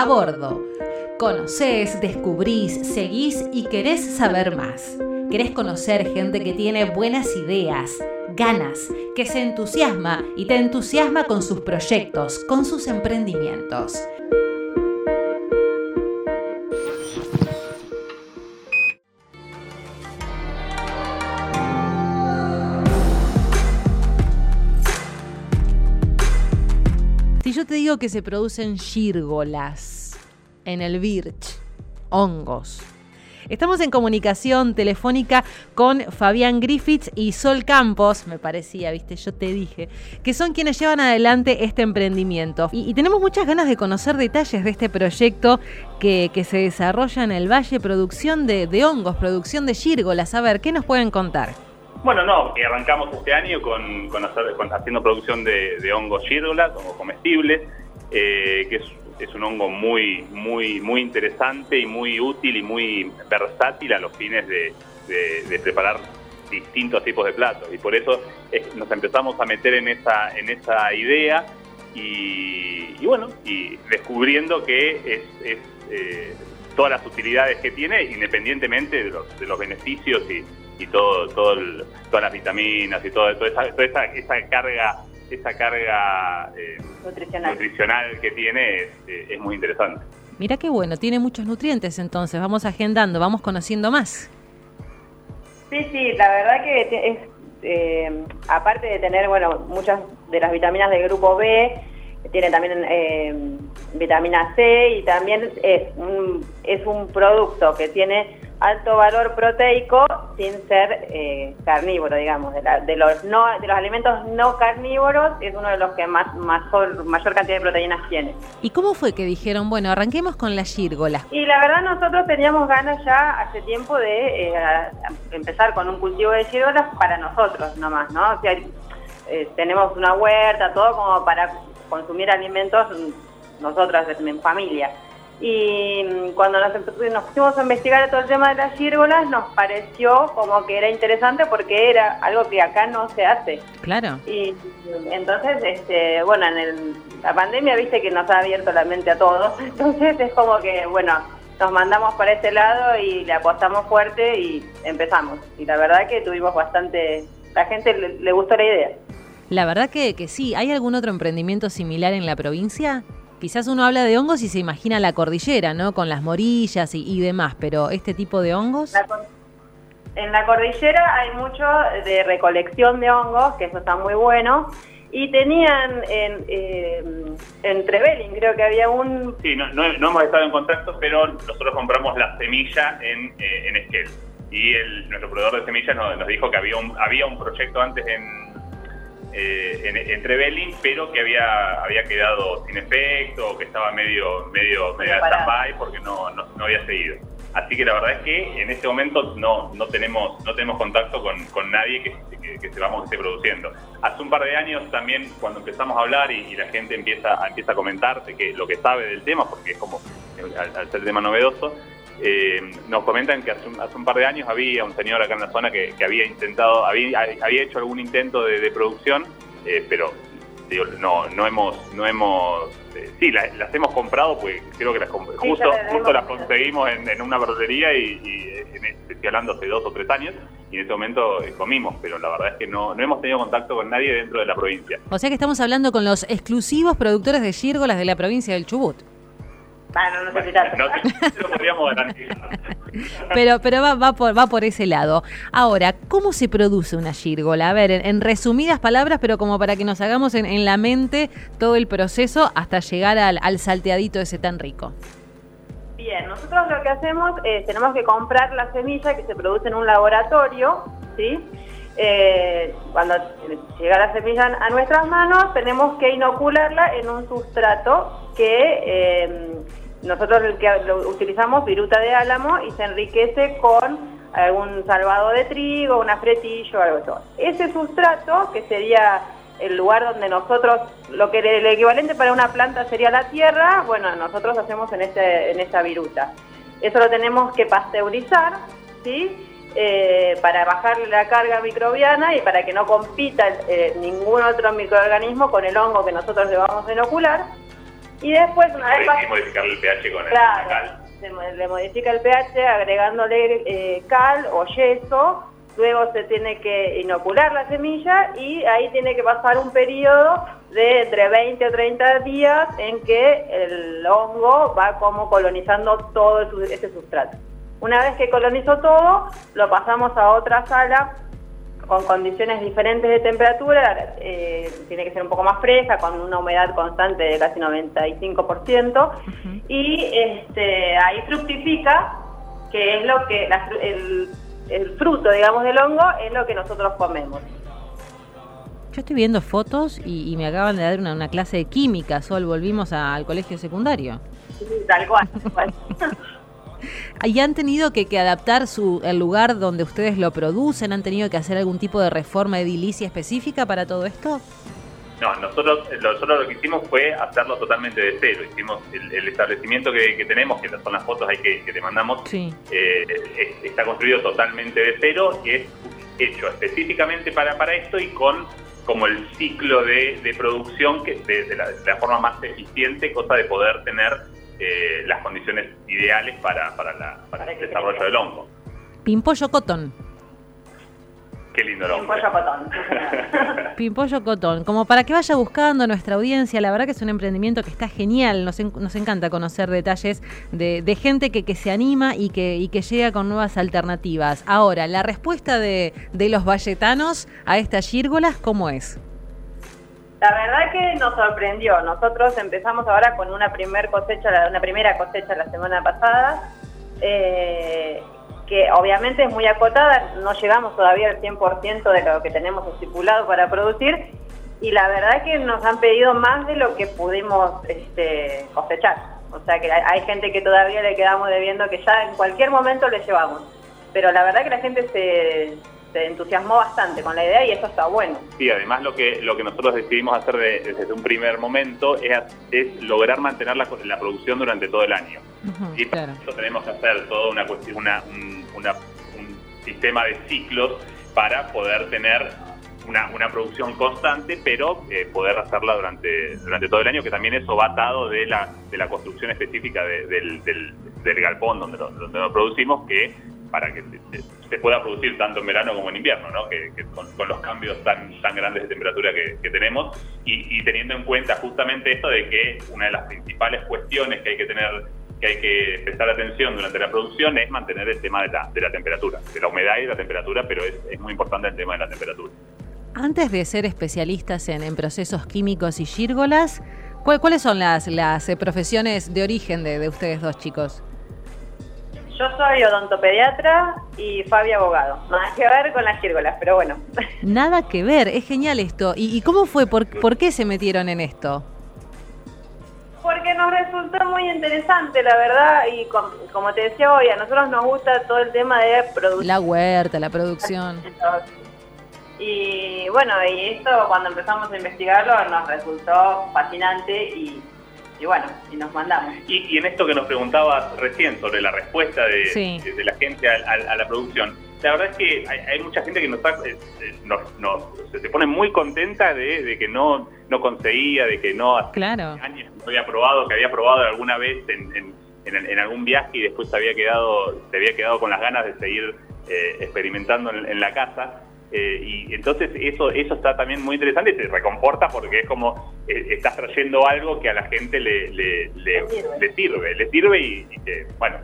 A bordo. Conocés, descubrís, seguís y querés saber más. Querés conocer gente que tiene buenas ideas, ganas, que se entusiasma y te entusiasma con sus proyectos, con sus emprendimientos. Si yo te digo que se producen gírgolas en el Birch, hongos. Estamos en comunicación telefónica con Fabián Griffiths y Sol Campos, me parecía, viste, yo te dije, que son quienes llevan adelante este emprendimiento. Y, tenemos muchas ganas de conocer detalles de este proyecto que, se desarrolla en el Valle, producción de, de hongos, producción de gírgolas. A ver, ¿qué nos pueden contar? Bueno, no, arrancamos este año con, con hacer- con- haciendo producción de, hongos gírgolas, hongos comestibles, eh, que es, es un hongo muy, muy, muy interesante y muy útil y muy versátil a los fines de, preparar distintos tipos de platos. Y por eso eh, nos empezamos a meter en esa, en esa idea y, y bueno, y descubriendo que es, es, eh, todas las utilidades que tiene, independientemente de los, de los beneficios y, y todo, todo el- todas las vitaminas y todo, toda, esa, toda esa, esa carga, esa carga eh, nutricional. nutricional que tiene es, eh, es muy interesante. Mira qué bueno, tiene muchos nutrientes entonces, vamos agendando, vamos conociendo más. Sí, sí, la verdad que te- es, eh, aparte de tener, bueno, muchas de las vitaminas del grupo B, tiene también eh, vitamina C y también es un, es un producto que tiene alto valor proteico sin ser eh, carnívoro, digamos. De, la- de los no, de los alimentos no carnívoros es uno de los que más mayor, mayor cantidad de proteínas tiene. ¿Y cómo fue que dijeron, bueno, arranquemos con las gírgolas? Y la verdad nosotros teníamos ganas ya hace tiempo de eh, empezar con un cultivo de gírgolas para nosotros nomás, ¿no? O sea, eh, tenemos una huerta, todo como para consumir alimentos nosotras en familia. Y mm, cuando nos, nos pusimos a investigar todo el tema de las gírgolas, nos pareció como que era interesante porque era algo que acá no se hace. Claro. Y entonces, este, bueno, en el- la pandemia, viste que nos ha abierto la mente a todos. Entonces es como que, bueno, nos mandamos para ese lado y le apostamos fuerte y empezamos. Y la verdad que tuvimos bastante, la gente le, le gustó la idea. La verdad que, que sí, ¿hay algún otro emprendimiento similar en la provincia? Quizás uno habla de hongos y se imagina la cordillera, ¿no? Con las morillas y, y demás, pero este tipo de hongos... La en la cordillera hay mucho de recolección de hongos, que eso está muy bueno. Y tenían en, eh, en Trevelin, creo que había un Sí, no, no, no hemos estado en contacto, pero nosotros compramos la semilla en, eh, en Esquel. Y el, nuestro proveedor de semillas nos, nos dijo que había un, había un proyecto antes en, eh, en, en Trevelin, pero que había, había quedado sin efecto, que estaba medio, medio, medio stand-by porque no, no, no había seguido. Así que la verdad es que en este momento no, no tenemos no tenemos contacto con, con nadie que, que, que sepamos que esté produciendo. Hace un par de años también cuando empezamos a hablar y, y la gente empieza, empieza a comentarte que lo que sabe del tema, porque es como al, al ser tema novedoso, eh, nos comentan que hace un, hace un par de años había un señor acá en la zona que, que había intentado, había, había hecho algún intento de, de producción, eh, pero digo, no, no hemos, no hemos, eh, sí, la- las hemos comprado, pues creo que las Sí, justo, justo las conseguimos en, en una verdulería y, y en, estoy hablando hace dos o tres años y en ese momento eh, comimos, pero la verdad es que no, no hemos tenido contacto con nadie dentro de la provincia. O sea que estamos hablando con los exclusivos productores de gírgolas de la provincia del Chubut. Ah, no, sé si tanto. No lo podríamos garantizar. Pero, pero va, va, por, va por ese lado. Ahora, ¿cómo se produce una gírgola? A ver, en, en resumidas palabras, pero como para que nos hagamos en, en la mente todo el proceso hasta llegar al, al salteadito ese tan rico. Bien, nosotros lo que hacemos es tenemos que comprar la semilla que se produce en un laboratorio, ¿sí? Eh, cuando llega la semilla a nuestras manos, tenemos que inocularla en un sustrato que eh, nosotros lo utilizamos viruta de álamo y se enriquece con algún salvado de trigo, una fretillo, algo eso. Ese sustrato, que sería el lugar donde nosotros, lo que el equivalente para una planta sería la tierra, bueno, nosotros hacemos en, este, en esa viruta. Eso lo tenemos que pasteurizar, ¿sí? Eh, para bajarle la carga microbiana y para que no compita eh, ningún otro microorganismo con el hongo que nosotros le vamos a inocular. Y después, una vez... Hay que modificar el pH con el Claro, cal. se le modifica el pH agregándole eh, cal o yeso, luego se tiene que inocular la semilla y ahí tiene que pasar un periodo de entre 20 o 30 días en que el hongo va como colonizando todo el ese sustrato. Una vez que colonizó todo, lo pasamos a otra sala con condiciones diferentes de temperatura, eh, tiene que ser un poco más fresca, con una humedad constante de casi 95%, y este, ahí fructifica, que es lo que la el, el fruto, digamos, del hongo es lo que nosotros comemos. Yo estoy viendo fotos y, y me acaban de dar una, una clase de química, Sol, volvimos a- al colegio secundario. Tal cual. tal cual. ¿Y han tenido que, que adaptar su, el lugar donde ustedes lo producen? ¿Han tenido que hacer algún tipo de reforma edilicia específica para todo esto? No, nosotros, nosotros lo que hicimos fue hacerlo totalmente de cero. Hicimos el, el establecimiento que, que tenemos, que son las fotos ahí que, que te mandamos, Sí. eh, es- está construido totalmente de cero y es hecho específicamente para, para esto y con como el ciclo de, de producción que de, de la, de la forma más eficiente, cosa de poder tener eh, las condiciones ideales para, para, la- para Para el desarrollo crezca. del hongo. Pimpollo cotón. Qué lindo el Un hongo. pollo cotón. Pimpollo Cotón, como para que vaya buscando nuestra audiencia, la verdad que es un emprendimiento que está genial, nos, en- nos encanta conocer detalles de, de gente que, que se anima y que, y que llega con nuevas alternativas. Ahora, la respuesta de, de los valletanos a estas gírgolas, ¿cómo es? La verdad que nos sorprendió. Nosotros empezamos ahora con una primer cosecha, una primera cosecha la semana pasada, eh, que obviamente es muy acotada, no llegamos todavía al 100% de lo que tenemos estipulado para producir, y la verdad que nos han pedido más de lo que pudimos este, cosechar. O sea que hay gente que todavía le quedamos debiendo que ya en cualquier momento le llevamos. Pero la verdad que la gente se, se entusiasmó bastante con la idea y eso está bueno. Sí, además lo que lo que nosotros decidimos hacer de- desde un primer momento es, es lograr mantener la, la producción durante todo el año. Y para claro. eso tenemos que hacer todo una cuestión, una, un, una- un sistema de ciclos para poder tener una, una producción constante, pero eh, poder hacerla durante, durante todo el año, que también eso va atado de la, de la construcción específica de- del, del, del galpón donde lo, donde lo producimos, que para que se- se pueda producir tanto en verano como en invierno, ¿no? que, que con, con los cambios tan, tan grandes de temperatura que, que tenemos, y, y teniendo en cuenta justamente esto de que una de las principales cuestiones que hay que tener que hay que prestar atención durante la producción es mantener el tema de la, de la temperatura, de la humedad y de la temperatura, pero es, es muy importante el tema de la temperatura. Antes de ser especialistas en, en procesos químicos y gírgolas, ¿cuál- ¿cuáles son las, las eh, profesiones de origen de, de ustedes dos chicos? Yo soy odontopediatra y Fabi abogado. Nada que ver con las gírgolas, pero bueno. Nada que ver, es genial esto. ¿Y, y cómo fue? ¿Por, por qué se metieron en esto? Porque nos resultó muy interesante, la verdad, y com- como te decía hoy, a nosotros nos gusta todo el tema de producción. La huerta, la producción. Y bueno, y esto cuando empezamos a investigarlo nos resultó fascinante y, y bueno, y nos mandamos. Y, y en esto que nos preguntabas recién sobre la respuesta de, Sí. de- de la gente a, a- a la producción, la verdad es que hay, hay mucha gente que nos, eh, eh, nos- nos- se, se pone muy contenta de, de que no, no conseguía, de que no hace Claro. años no había probado, que había probado alguna vez en, en- en- en algún viaje y después se había quedado, se había quedado con las ganas de seguir eh, experimentando en, en la casa. Eh, y entonces eso eso está también muy interesante y se recomporta porque es como eh, estás trayendo algo que a la gente le, le, le- Le sirve. le sirve, y, y que, bueno,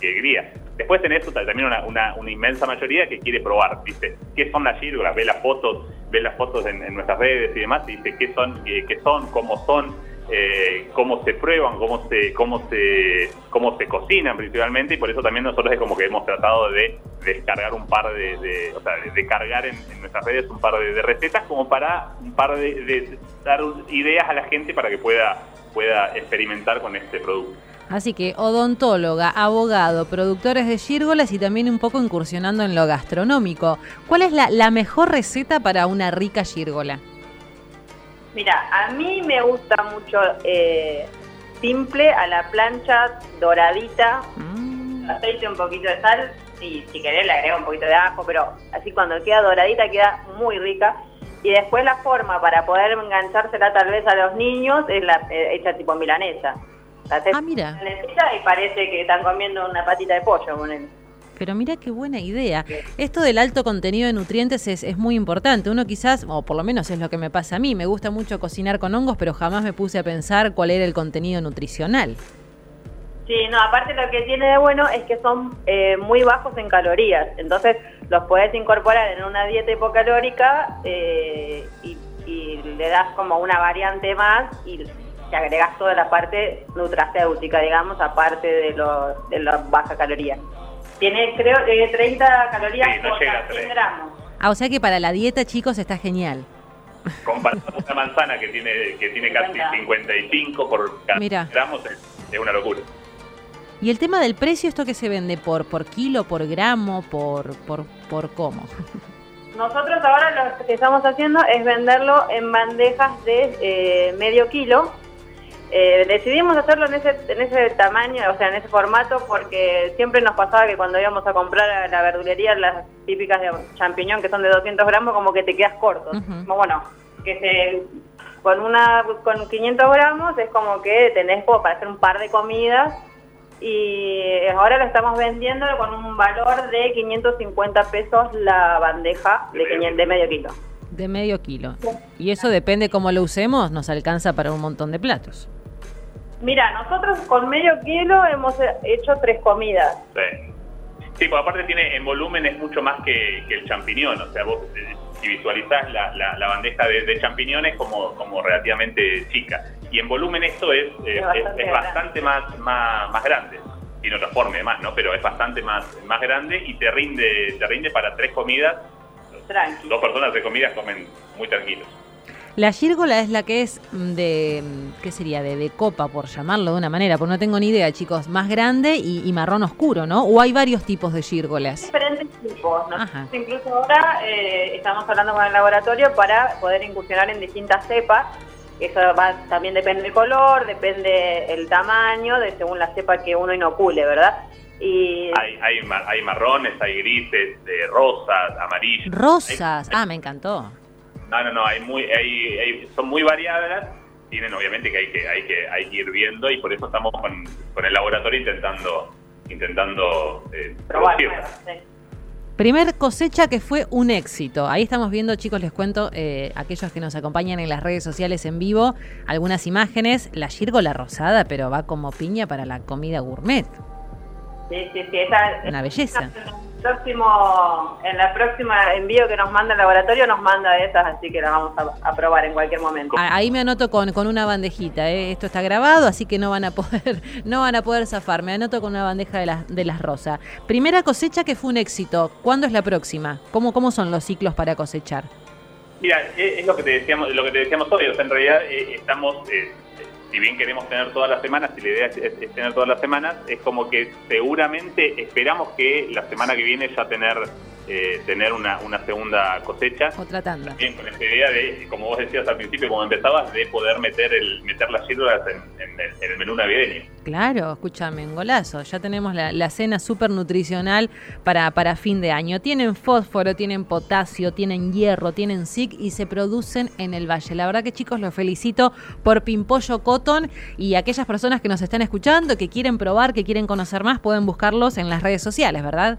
que alegría. Después tenés también una, una, una inmensa mayoría que quiere probar, dice, ¿qué son las gírgolas? Ve las fotos, ve las fotos en, en nuestras redes y demás, y dice, ¿qué son? ¿Qué, qué son? ¿Cómo son? Eh, cómo se prueban, cómo se, cómo se, cómo se cocinan principalmente, y por eso también nosotros es como que hemos tratado de descargar un par de, de- o sea, de, cargar en, nuestras redes un par de, recetas como para un par de, de dar ideas a la gente para que pueda, pueda experimentar con este producto. Así que odontóloga, abogado, productores de gírgolas y también un poco incursionando en lo gastronómico. ¿Cuál es la, la mejor receta para una rica gírgola? Mira, a mí me gusta mucho eh, simple, a la plancha, doradita, Mm, aceite, un poquito de sal y si querés le agrego un poquito de ajo, pero así cuando queda doradita queda muy rica. Y después la forma para poder enganchársela tal vez a los niños es la eh, hecha tipo milanesa. ah, mira. Y parece que están comiendo una patita de pollo con él. Pero mira qué buena idea. Esto del alto contenido de nutrientes es, es, muy importante. Uno quizás, o por lo menos es lo que me pasa a mí, me gusta mucho cocinar con hongos, pero jamás me puse a pensar cuál era el contenido nutricional. Sí, no, aparte lo que tiene de bueno es que son eh, muy bajos en calorías, entonces los puedes incorporar en una dieta hipocalórica eh, y, le das como una variante más y te agregas toda la parte nutracéutica, digamos, aparte de, los de las bajas calorías. Tiene, creo, 30 calorías por 100 gramos. Ah, o sea que para la dieta, chicos, está genial. Comparado con una manzana que tiene, que tiene casi 55 por cada gramos, es una locura. Y el tema del precio, ¿esto que se vende? ¿Por, por kilo, por gramo, por, por, por cómo? Nosotros ahora lo que estamos haciendo es venderlo en bandejas de eh, medio kilo. Eh, decidimos hacerlo en ese, en ese tamaño, o sea, en ese formato, porque siempre nos pasaba que cuando íbamos a comprar a la verdulería las típicas de champiñón que son de 200 gramos, como que te quedas corto. Bueno, que se, con, una, con 500 gramos es como que tenés para hacer un par de comidas y ahora lo estamos vendiendo con un valor de 550 pesos la bandeja de, de medio kilo. De medio kilo. Y eso depende cómo lo usemos, nos alcanza para un montón de platos. Mira, nosotros con medio kilo hemos hecho tres comidas. Sí. Sí, pues aparte tiene en volumen es mucho más que, el champiñón. O sea, vos eh, si visualizás la, la, bandeja de, champiñones como, como relativamente chica. Y en volumen esto es, es, bastante más, más, más grande. Tiene otra forma más, ¿no? Pero es bastante más, más grande y te rinde, te rinde para tres comidas. Dos personas de comidas comen muy tranquilos. La gírgola es la que es de, ¿qué sería? De, de, copa, por llamarlo de una manera, porque no tengo ni idea, chicos. Más grande y, marrón oscuro, ¿no? ¿O hay varios tipos de gírgolas? Diferentes tipos. ¿no? Incluso ahora eh, estamos hablando con el laboratorio para poder incursionar en distintas cepas. Eso va, también depende del color, depende el tamaño, de según la cepa que uno inocule, ¿verdad? Y... Hay, hay, hay marrones, hay grises, de rosas, amarillos. Rosas, ah, me encantó. No, no, no, hay muy, hay, son muy variadas, tienen obviamente que hay que, hay que, hay que ir viendo y por eso estamos con, con el laboratorio intentando, intentando eh, Primer cosecha que fue un éxito. Ahí estamos viendo, chicos, les cuento, eh, aquellos que nos acompañan en las redes sociales en vivo, algunas imágenes. La gírgola rosada, pero va como piña para la comida gourmet. Sí, sí, sí. Esa, Una belleza próximo, en la próxima envío que nos manda el laboratorio nos manda esas, así que la vamos a, probar en cualquier momento. Ahí me anoto con, con una bandejita, ¿eh? esto está grabado, así que no van a poder, no van a poder zafar. Me anoto con una bandeja de las de las rosas. Primera cosecha que fue un éxito. ¿Cuándo es la próxima? ¿Cómo, cómo son los ciclos para cosechar? Mira, es, lo que te decíamos, lo que te decíamos hoy. O sea, en realidad eh, estamos eh, si bien queremos tener todas las semanas, y la idea es, tener todas las semanas, es como que seguramente esperamos que la semana que viene ya tener eh, tener una, una segunda cosecha. Otra tanda. También con esta idea de, como vos decías al principio, como empezabas, de poder meter el meter las círculas en, el, menú navideño. Claro, escúchame, en golazo. Ya tenemos la, cena súper nutricional para, para fin de año. Tienen fósforo, tienen potasio, tienen hierro, tienen zinc y se producen en el valle. La verdad que chicos, los felicito por Pimpollo Cotton y aquellas personas que nos están escuchando, que quieren probar, que quieren conocer más, pueden buscarlos en las redes sociales, ¿verdad?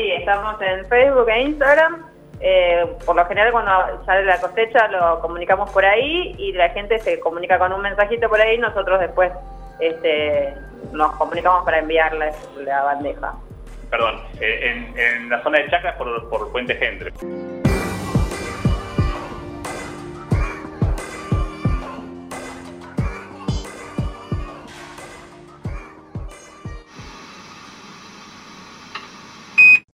Sí, estamos en Facebook e Instagram. Eh, por lo general cuando sale la cosecha lo comunicamos por ahí y la gente se comunica con un mensajito por ahí nosotros después este, nos comunicamos para enviarles la bandeja. Perdón, eh, en, en, la zona de Chacras por, por Puente Gendre.